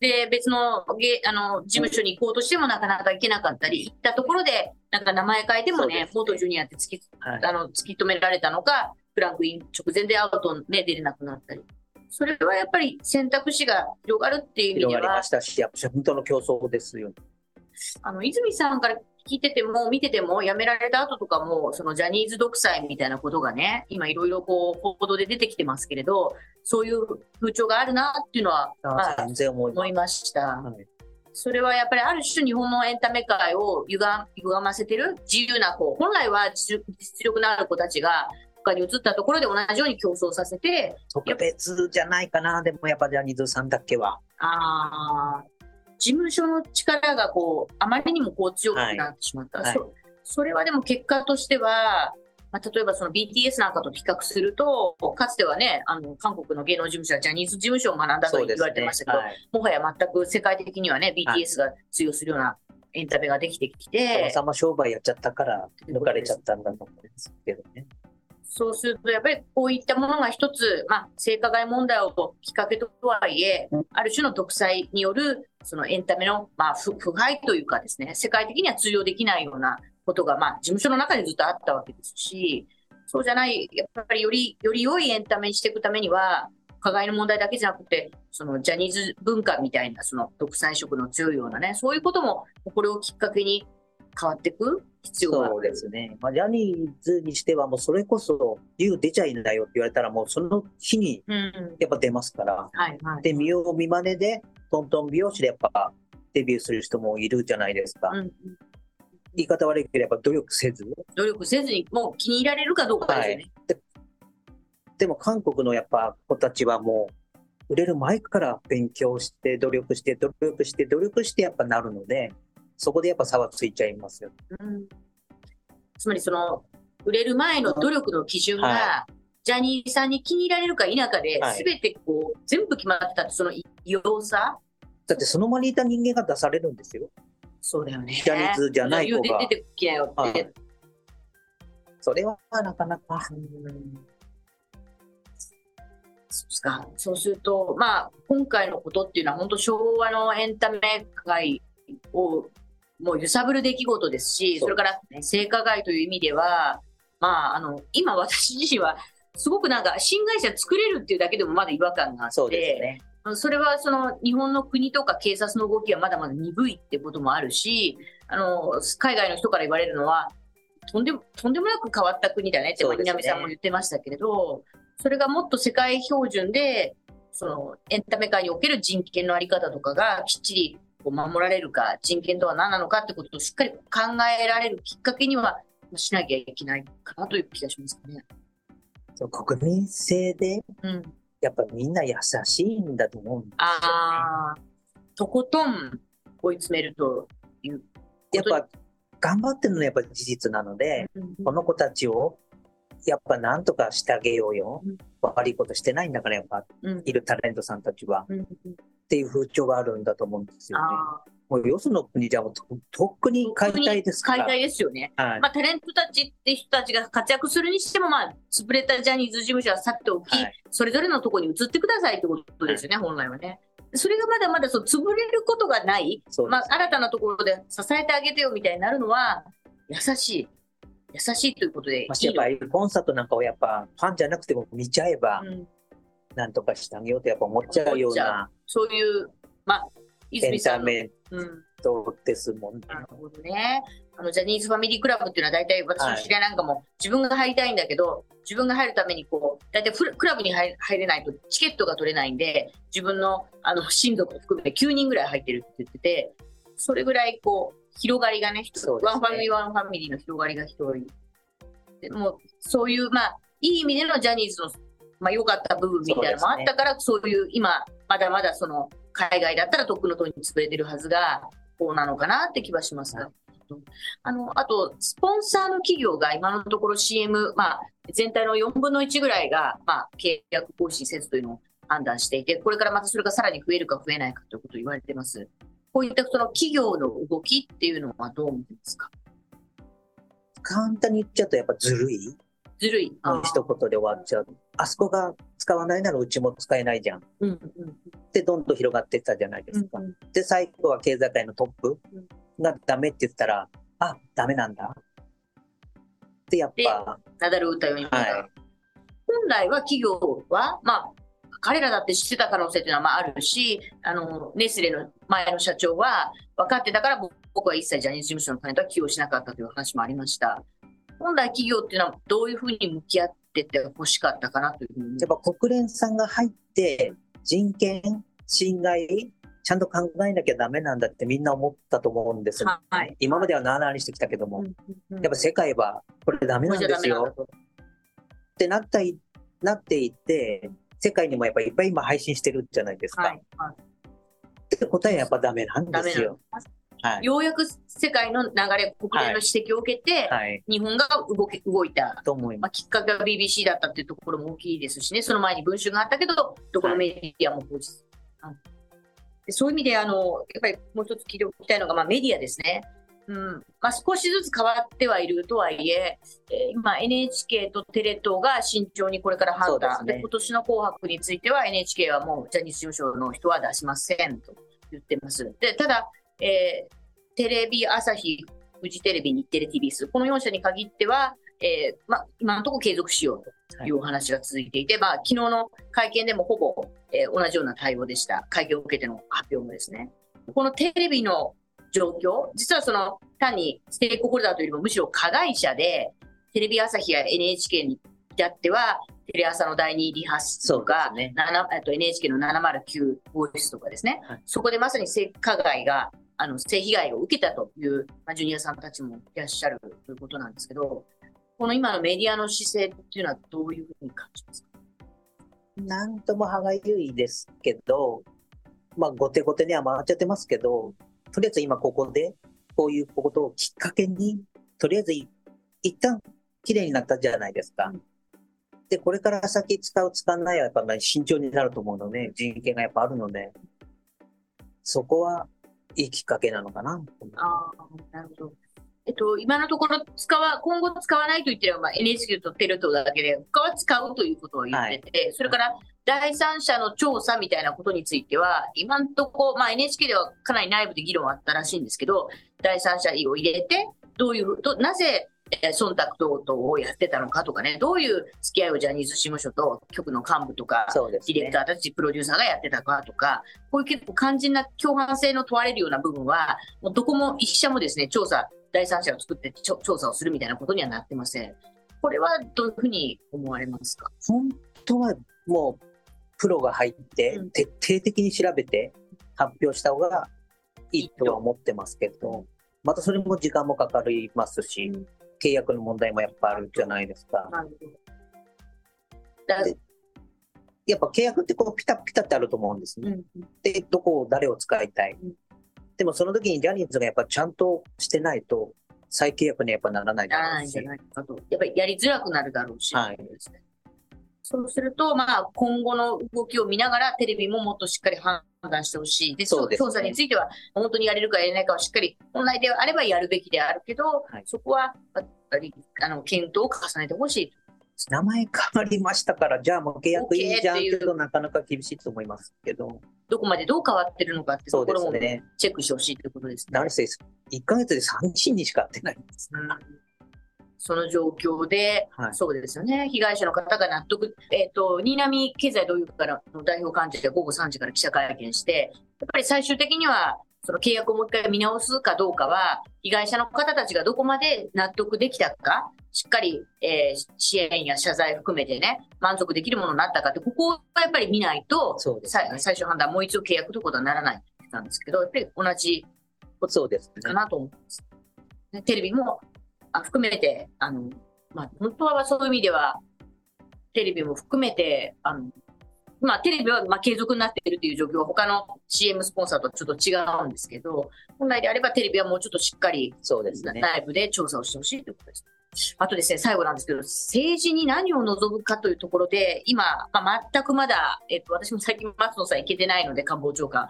で、別のゲあの事務所に行こうとしてもなかなか行けなかったり、行ったところで、なんか名前変えてもねね、元ジュニアって突きはい。あの突き止められたのか、クランクイン直前でアウトね、出れなくなったり。それはやっぱり選択肢が広がるっていう意味では。広がりま、したし、やっぱ本当の競争ですよ。あの、泉さんから聞いてても、見てても、辞められた後とかも、そのジャニーズ独裁みたいなことがね、今いろいろこう、報道で出てきてますけれど、そういう風潮があるなっていうのは、まあ、全然思います。思いました。はいそれはやっぱりある種日本のエンタメ界を歪歪ませてる自由な子、本来は実実力のある子たちが他に移ったところで同じように競争させて、特別じゃないかな、でもやっぱジャニーズさんだけは。あー事務所の力がこう、あまりにもこう強くなってしまった。はいはいそそれはでも結果としては、まあ、例えばその BTS なんかと比較すると、かつてはね、あの、韓国の芸能事務所はジャニーズ事務所を学んだと言われてましたけど、はいもはや全く世界的にはね、BTS が通用するようなエンタメができてきて、王様商売やっちゃったから抜かれちゃったんだと思うんですけどね。そうすると、やっぱりこういったものが一つ、まあ、性加害問題をきっかけとはいえ、ある種の独裁による、そのエンタメの、まあ、腐腐敗というかですね、世界的には通用できないようなことが、まあ、事務所の中にずっとあったわけですし、そうじゃない、やっぱりより、より良いエンタメにしていくためには、加害の問題だけじゃなくて、そのジャニーズ文化みたいな、その独裁色の強いようなね、そういうことも、これをきっかけに変わっていく？必要が。そうですね。まあ、ジャニーズにしてはもうそれこそ、自由出ちゃいんだよって言われたらもうその日にうん。やっぱ出ますから。はいはい。で、見よう見まねで、トントン美容師でやっぱデビューする人もいるじゃないですか。うん言い方悪いけどやっぱ努力せず。努力せずに、もう気に入られるかどうかですよね。でも韓国のやっぱ子たちはもう、売れる前から勉強して、努力して、努力して、努力してやっぱなるので、そこでやっぱ差はついちゃいますよ。うんつまりその、売れる前の努力の基準が、はジャニーさんに気に入られるか否かで、はいすべてこう、全部決まってたって、その異様さだってその場にいた人間が出されるんですよ。そうだよね。ジャニーズじゃない子が出てきなよって。はいそれはなかなか。そうですか。そうすると、まあ、今回のことっていうのは、本当昭和のエンタメ界をもう揺さぶる出来事ですし、それから性加害という意味では、まあ、あの、今私自身は、すごくなんか、新会社作れるっていうだけでもまだ違和感があって、そうですね。それはその日本の国とか警察の動きはまだまだ鈍いってこともあるし、あの海外の人から言われるのは、とんでもとんでもなく変わった国だねって、南さんも言ってましたけれど、それがもっと世界標準で、そのエンタメ界における人権のあり方とかがきっちりこう守られるか、人権とは何なのかってことをしっかり考えられるきっかけにはしなきゃいけないかなという気がしますかね。そう国民性で、うん、やっぱみんな優しいんだと思うんですよ、ね。ああ、とことん追い詰めるというやっぱ頑張ってるのはやっぱり事実なので、この子たちをやっぱなんとかしてあげようよ。うん。悪いことしてないんだからやっぱうん。いるタレントさんたちは。うんっていう風潮があるんだと思うんですよね。あもうよその国じゃもうととっくに解体ですから。解体ですよね。はいまあ、タレントたちって人たちが活躍するにしても、まあ、潰れたジャニーズ事務所は去っておき、はいそれぞれのところに移ってくださいってことですよね、本来はね。それがまだまだそう潰れることがない、まあ、新たなところで支えてあげてよみたいになるのは、優しい。優しいということでいいましてやっぱりコンサートなんかをやっぱファンじゃなくても見ちゃえばの、うんなんとかしてあげようとやっぱ思っちゃうようなそういう、まあ、エ泉さんの、ンタメうん、トですもんね。なるほどね。あの、ジャニーズファミリークラブっていうのは大体私の知り合いなんかも、自分が入りたいんだけど、自分が入るためにこう、大体クラブに入入れないとチケットが取れないんで、自分のあの親族を含めて9人ぐらい入ってるって言ってて、それぐらいこう、広がりがね、ね one family one family の広がりが広い。でもう、そういう、まあ、いい意味でのジャニーズの、まあ、良かった部分みたいなのもあったから、そういう、今、まだまだその、海外だったらとっくのとうに潰れてるはずが、こうなのかなって気はしますが。あの、あと、スポンサーの企業が今のところ CM、まあ、全体の4分の1ぐらいが、まあ、契約更新せずというのを判断していて、これからまたそれがさらに増えるか増えないかということを言われています。こういったその企業の動きっていうのはどう見てますか？簡単に言っちゃうとやっぱずるいずるい。の一言で終わっちゃう。あそこが使わないならうちも使えないじゃん。うんうんで、どんどん広がっていったじゃないですか。うんで、最後は経済界のトップうんがダメって言ったら、あ、ダメなんだ。で、やっぱ、なだれを打ったように、はい。本来は企業は、まあ、彼らだって知ってた可能性っていうのはまああるし、あの、ネスレの前の社長は分かってたから僕は一切ジャニーズ事務所のタレントは起用しなかったという話もありました。本来企業っていうのはどういうふうに向き合ってって欲しかったかなというふうに。やっぱ国連さんが入って、人権侵害、ちゃんと考えなきゃダメなんだってみんな思ったと思うんです。はい。今まではなあなあにしてきたけども、うんうんやっぱ世界はこれダメなんですよってなったいなっていって、世界にもやっぱりいっぱい今配信してるじゃないですか。はい。はいって答えはやっぱダメなんですよ。はい。ようやく世界の流れ、国連の指摘を受けて、はい。日本が動け動いた。と思いままあ、きっかけは BBC だったっていうところも大きいですしね、その前に文春があったけど、どこのメディアも報じず、はいでそういう意味であの、やっぱりもう一つ聞いておきたいのが、まあ、メディアですね。うんまあ、少しずつ変わってはいるとはいえ、えー今 NHK とテレ東が慎重にこれから判断ねで今年の紅白については NHK はもうジャニーズ事務所の人は出しませんと言ってます。でただ、えーテレビ朝日、フジテレビ、日テレ TBS、この4社に限っては、えーまあ、今のところ継続しようというお話が続いていて、まあ昨日の会見でもほぼ、えー同じような対応でした。会見を受けての発表もですね。このテレビの状況、実はその単にステークホルダーというよりもむしろ加害者で、テレビ朝日や NHK に至っては、テレ朝の第二リハスとか、ね7えっと NHK の709ボイスとかですね、はいそこでまさに性加害が、あの性被害を受けたという、まあ、ジュニアさんたちもいらっしゃるということなんですけど、この今のメディアの姿勢っていうのはどういうふうに感じますか？なんとも歯がゆいですけど、まあ、後手後手には回っちゃってますけど、とりあえず今ここで、こういうことをきっかけに、とりあえずい一旦綺麗になったじゃないですか。うん。で、これから先使う、使わないはやっぱまあ慎重になると思うので、人権がやっぱあるので、そこはいいきっかけなのかな。ああ、なるほど。えっと、今のところ使わ、今後使わないと言ってれば、まあ、NHK とテレ東だけで、他は使うということを言ってて、それから第三者の調査みたいなことについては、今のところ、まあ、NHK ではかなり内部で議論あったらしいんですけど、第三者を入れて、どういう、どなぜ、えー忖度等々をやってたのかとかね、どういう付き合いをジャニーズ事務所と局の幹部とか、ねディレク。ターたち、プロデューサーがやってたかとか、こういう結構肝心な共犯性の問われるような部分は、もうどこも一社もですね、調査、第三者を作って調査をするみたいなことにはなってません。これはどういうふうに思われますか？本当はもうプロが入ってうん徹底的に調べて発表した方がいいとは思ってますけど、またそれも時間もかかりますし、うん契約の問題もやっぱあるじゃないですか。なるほど。だでやっぱ契約ってこうピタピタってあると思うんですね。うんで、どこを誰を使いたいうん。でもその時にジャニーズがやっぱちゃんとしてないと再契約にやっぱならないじゃないかと。やっぱりやりづらくなるだろうし。はいそうすると、まあ、今後の動きを見ながら、テレビももっとしっかり判断してほしい。で、そうですね調査については、本当にやれるかやれないかはしっかり、本来であればやるべきであるけど、はいそこは、やっぱり、あの、検討を重ねてほしい。名前変わりましたから、じゃあもう契約いいじゃんけど、なかなか厳しいと思いますけど、どこまでどう変わってるのかってところもね。チェックしてほしいということですね。なんせ1ヶ月で3人にしか会ってないんです。うんその状況で、はいそうですよね、被害者の方が納得、えっ、と、新浪経済同友会からの代表幹事が午後3時から記者会見して、やっぱり最終的には、その契約をもう一回見直すかどうかは、被害者の方たちがどこまで納得できたか、しっかり、えー支援や謝罪含めてね、満足できるものになったかって、ここはやっぱり見ないと、そうですねさ最終判断、もう一度契約ということはならないって言ってたんですけど、やっぱり同じそうですねか。なと思います。ねテレビもあ含めて、あの、まあ、本当はそういう意味では、テレビも含めて、あの、まあ、テレビはまあ継続になっているという状況は、他の CM スポンサーとはちょっと違うんですけど、本来であればテレビはもうちょっとしっかりそうですね。内部で調査をしてほしいということです。あとですね、最後なんですけど、政治に何を望むかというところで、今、まあ、全くまだ、えっと、私も最近松野さん行けてないので、官房長官。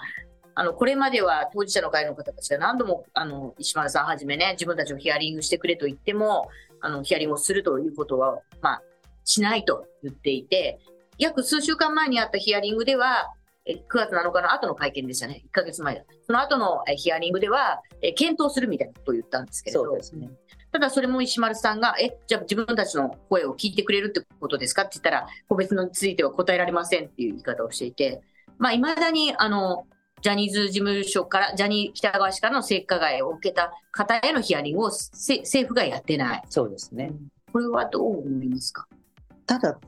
あの、これまでは当事者の会の方たちが何度も、あの、石丸さんはじめね、自分たちをヒアリングしてくれと言っても、あの、ヒアリングをするということは、まあ、しないと言っていて、約数週間前にあったヒアリングでは、え9月7日の後の会見でしたね。1ヶ月前だ。その後のえヒアリングでは、え検討するみたいなことを言ったんですけれど。そうですね。ただそれも石丸さんが、え、じゃあ自分たちの声を聞いてくれるってことですかって言ったら、個別については答えられませんっていう言い方をしていて、まあ、未だに、あの、ジャニーズ事務所から、ジャニー北川氏からの性加害を受けた方へのヒアリングをせ政府がやってない。そうですね。これはどう思いますか？ただ、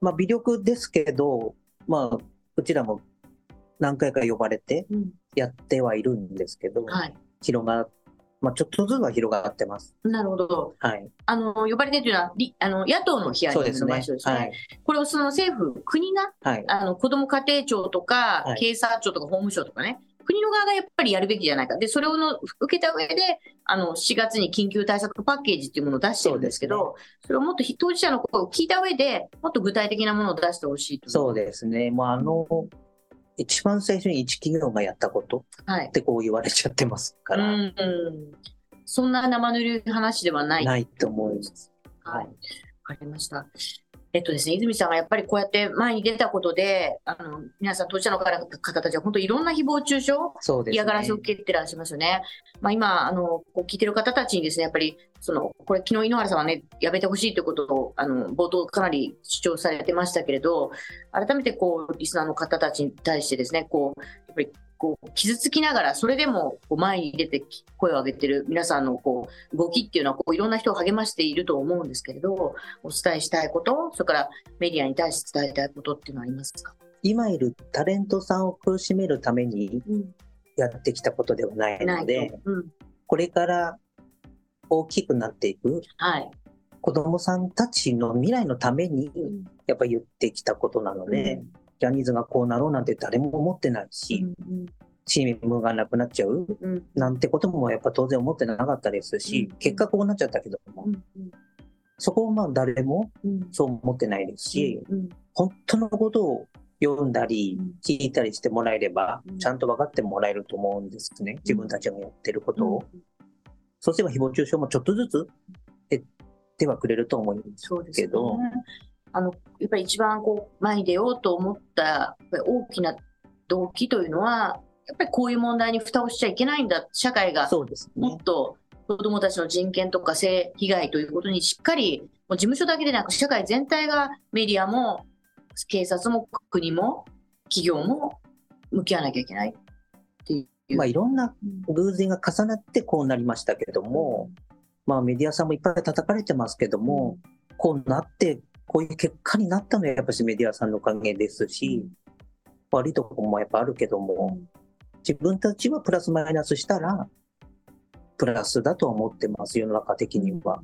まあ、微力ですけど、まあ、うちらも何回か呼ばれてうん。やってはいるんですけど、はい。広が、まあ、ちょっとずつは広がってます。なるほど。はい。あの、呼ばれてというのは、りあの野党のヒアリングそうですねの場所ですね。はい。これをその政府、国が、はい。あの、子ども家庭庁とか、はい警察庁とか法務省とかね、国の側がやっぱりやるべきじゃないか。で、それをの受けた上で、あの、4月に緊急対策パッケージっていうものを出してるんですけど、それをもっと当事者の声を聞いた上で、もっと具体的なものを出してほしいと。そうですね。もうあの、一番最初に一企業がやったことはいっ。てこう言われちゃってますから、うんうん。そんな生ぬるい話ではない。ないと思います。はい。わかりました。えっとですね、泉さんがやっぱりこうやって前に出たことで、あの、皆さん当事者の方方たちは本当いろんな誹謗中傷、ね。嫌がらせを受けてらっしゃいますよね。まあ今、あの、こう聞いてる方たちにですね、やっぱり、その、これ昨日井ノ原さんはね、やめてほしいということを、あの、冒頭かなり主張されてましたけれど、改めてこう、リスナーの方たちに対してですね、こう、やっぱり、こう、傷つきながら、それでもこう前に出てき声を上げてる皆さんのこう、動きっていうのは、こう、いろんな人を励ましていると思うんですけれど、お伝えしたいこと、それからメディアに対して伝えたいことっていうのはありますか？今いるタレントさんを苦しめるためにうん。やってきたことではないので、と。うん。これから大きくなっていくはい。子供さんたちの未来のためにうんやっぱり言ってきたことなので、ジャニーズがこうなろうなんて誰も思ってないし、うんチームがなくなっちゃうなんてこともやっぱ当然思ってなかったですし、うん結果こうなっちゃったけども、うんそこをまあ誰もうん。そう思ってないですし、うん本当のことを読んだりうん。聞いたりしてもらえればうん、ちゃんと分かってもらえると思うんですね。自分たちがやってることを。そうすれば誹謗中傷もちょっとずつ減ってはくれると思うですねけど、あのやっぱり一番こう前に出ようと思った大きな動機というのは、やっぱりこういう問題に蓋をしちゃいけないんだ、社会がそうですねもっ。と子どもたちの人権とか性被害ということにしっかり、もう事務所だけでなく、社会全体がメディアも警察も国も企業も向き合わなきゃいけないっていう。まあいろんなうん偶然が重なってこうなりましたけども、まあメディアさんもいっぱい叩かれてますけども、こうなって、こういう結果になったのはやっぱしメディアさんのおかげですし、悪いところもやっぱあるけども、自分たちはプラスマイナスしたら、プラスだと思ってます、世の中的には。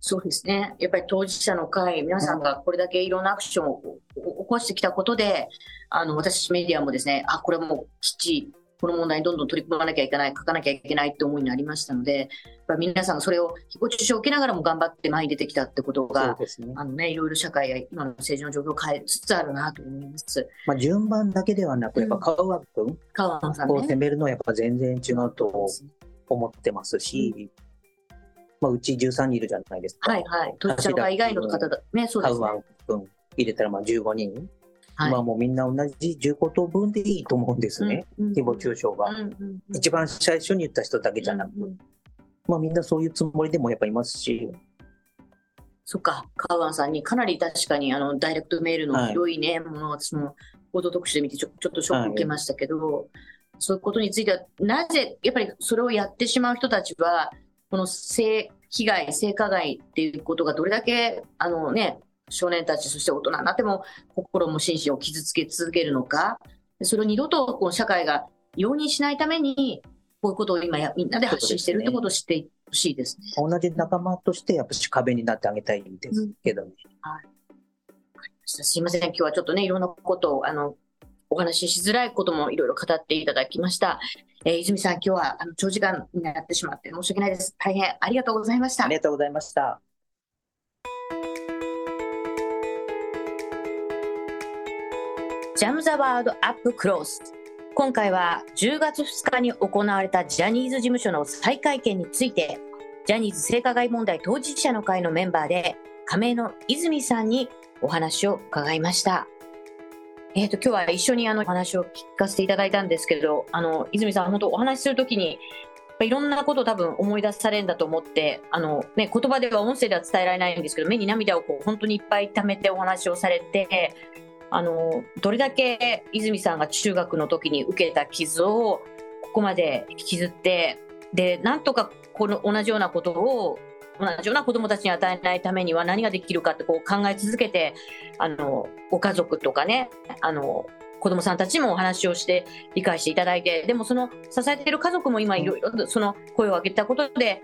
そうですね。やっぱり当事者の会、皆さんがこれだけいろんなアクションを起こしてきたことで、あの、私メディアもですね、あ、これもうきち、この問題にどんどん取り組まなきゃいけない、書かなきゃいけないって思いになりましたので、やっぱり皆さんがそれを誹謗中傷を受けながらも頑張って前に出てきたってことが、ですね。あのね、いろいろ社会や今の政治の状況を変えつつあるなと思います。まあ順番だけではなく、やっぱ川脇君川野さんを攻ね。めるのはやっぱ全然違うと思ってますし、まあうち13人いるじゃないですか。はいはい。当事者の会以外の方だ。ね、そうですね君入れたらまあ15人。はい。まあもうみんな同じ15等分でいいと思うんですね。うんうん。誹謗中傷が。うんうんうん。一番最初に言った人だけじゃなく、うん。うんまあみんなそういうつもりでもやっぱいますし、そっか、カウアンさんにかなり確かにあのダイレクトメールのひどいね、ものを私も報道特集で見てちょちょっとショックを受けましたけど、そういうことについては、なぜ、やっぱりそれをやってしまう人たちは、この性被害、性加害っていうことがどれだけ、あのね、少年たち、そして大人になっても心も心身を傷つけ続けるのか、それを二度とこう社会が容認しないために、こういうことを今やみんなで発信してるってことを知ってほしいですね。同じ仲間としてやっぱし壁になってあげたいんですけどね。すいません、今日はちょっとね、いろんなことを、あの、お話ししづらいこともいろいろ語っていただきました。えー泉さん、今日はあの長時間になってしまって申し訳ないです。大変ありがとうございましたあり。がとうございました。ジャム・ザ・ワード・アップ・クロース。今回は10月2日に行われたジャニーズ事務所の再会見について、ジャニーズ性加害問題当事者の会のメンバーで、亀井の泉さんにお話を伺いました。え、ー、と、今日は一緒にあの話を聞かせていただいたんですけど、あの、泉さん、本当お話しするときに、いろんなことを多分思い出されるんだと思って、あの、ね、言葉では音声では伝えられないんですけど、目に涙をこう、本当にいっぱい溜めてお話をされて、あの、どれだけ泉さんが中学の時に受けた傷を、ここまで引きずって、で、なんとかこの同じようなことを同じような子どもたちに与えないためには何ができるかってこう考え続けてあのご家族とかねあの子どもさんたちもお話をして理解していただいてでもその支えている家族も今いろいろその声を上げたことで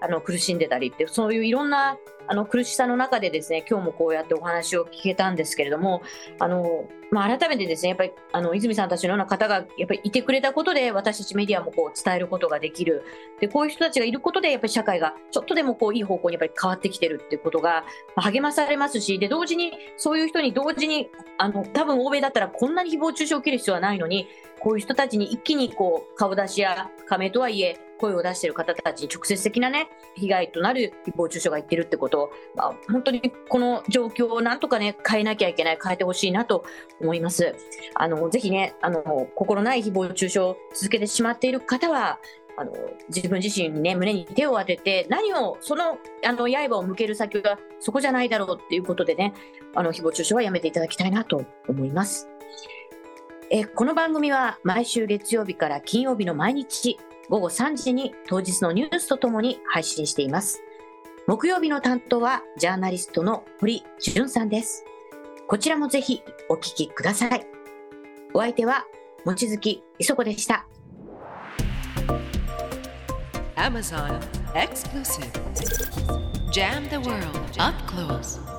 あの苦しんでたりってそういういろんなあの苦しさの中でですね今日もこうやってお話を聞けたんですけれどもあの、まあ、改めてですねやっぱりあの泉さんたちのような方がやっぱりいてくれたことで私たちメディアもこう伝えることができる。でこういう人たちがいることでやっぱり社会がちょっとでもこういい方向にやっぱり変わってきてるっていうことが励まされますしで同時にそういう人に同時にあの多分欧米だったらこんなに誹謗中傷を受ける必要はないのにこういう人たちに一気にこう顔出しや加盟とはいえ声を出している方たちに直接的なね、被害となる誹謗中傷が言ってるってことを、まあ、本当にこの状況をなんとかね、変えなきゃいけない、変えてほしいなと思います。あの、ぜひね、あの、心ない誹謗中傷を続けてしまっている方は、あの自分自身にね胸に手を当てて何をそのあの刃を向ける先がそこじゃないだろうっていうことでねあの誹謗中傷はやめていただきたいなと思います。えこの番組は毎週月曜日から金曜日の毎日午後3時に当日のニュースとともに配信しています。木曜日の担当はジャーナリストの堀潤さんです。こちらもぜひお聞きください。お相手は望月磯子でした。Amazon Exclusive Jam the World Up Close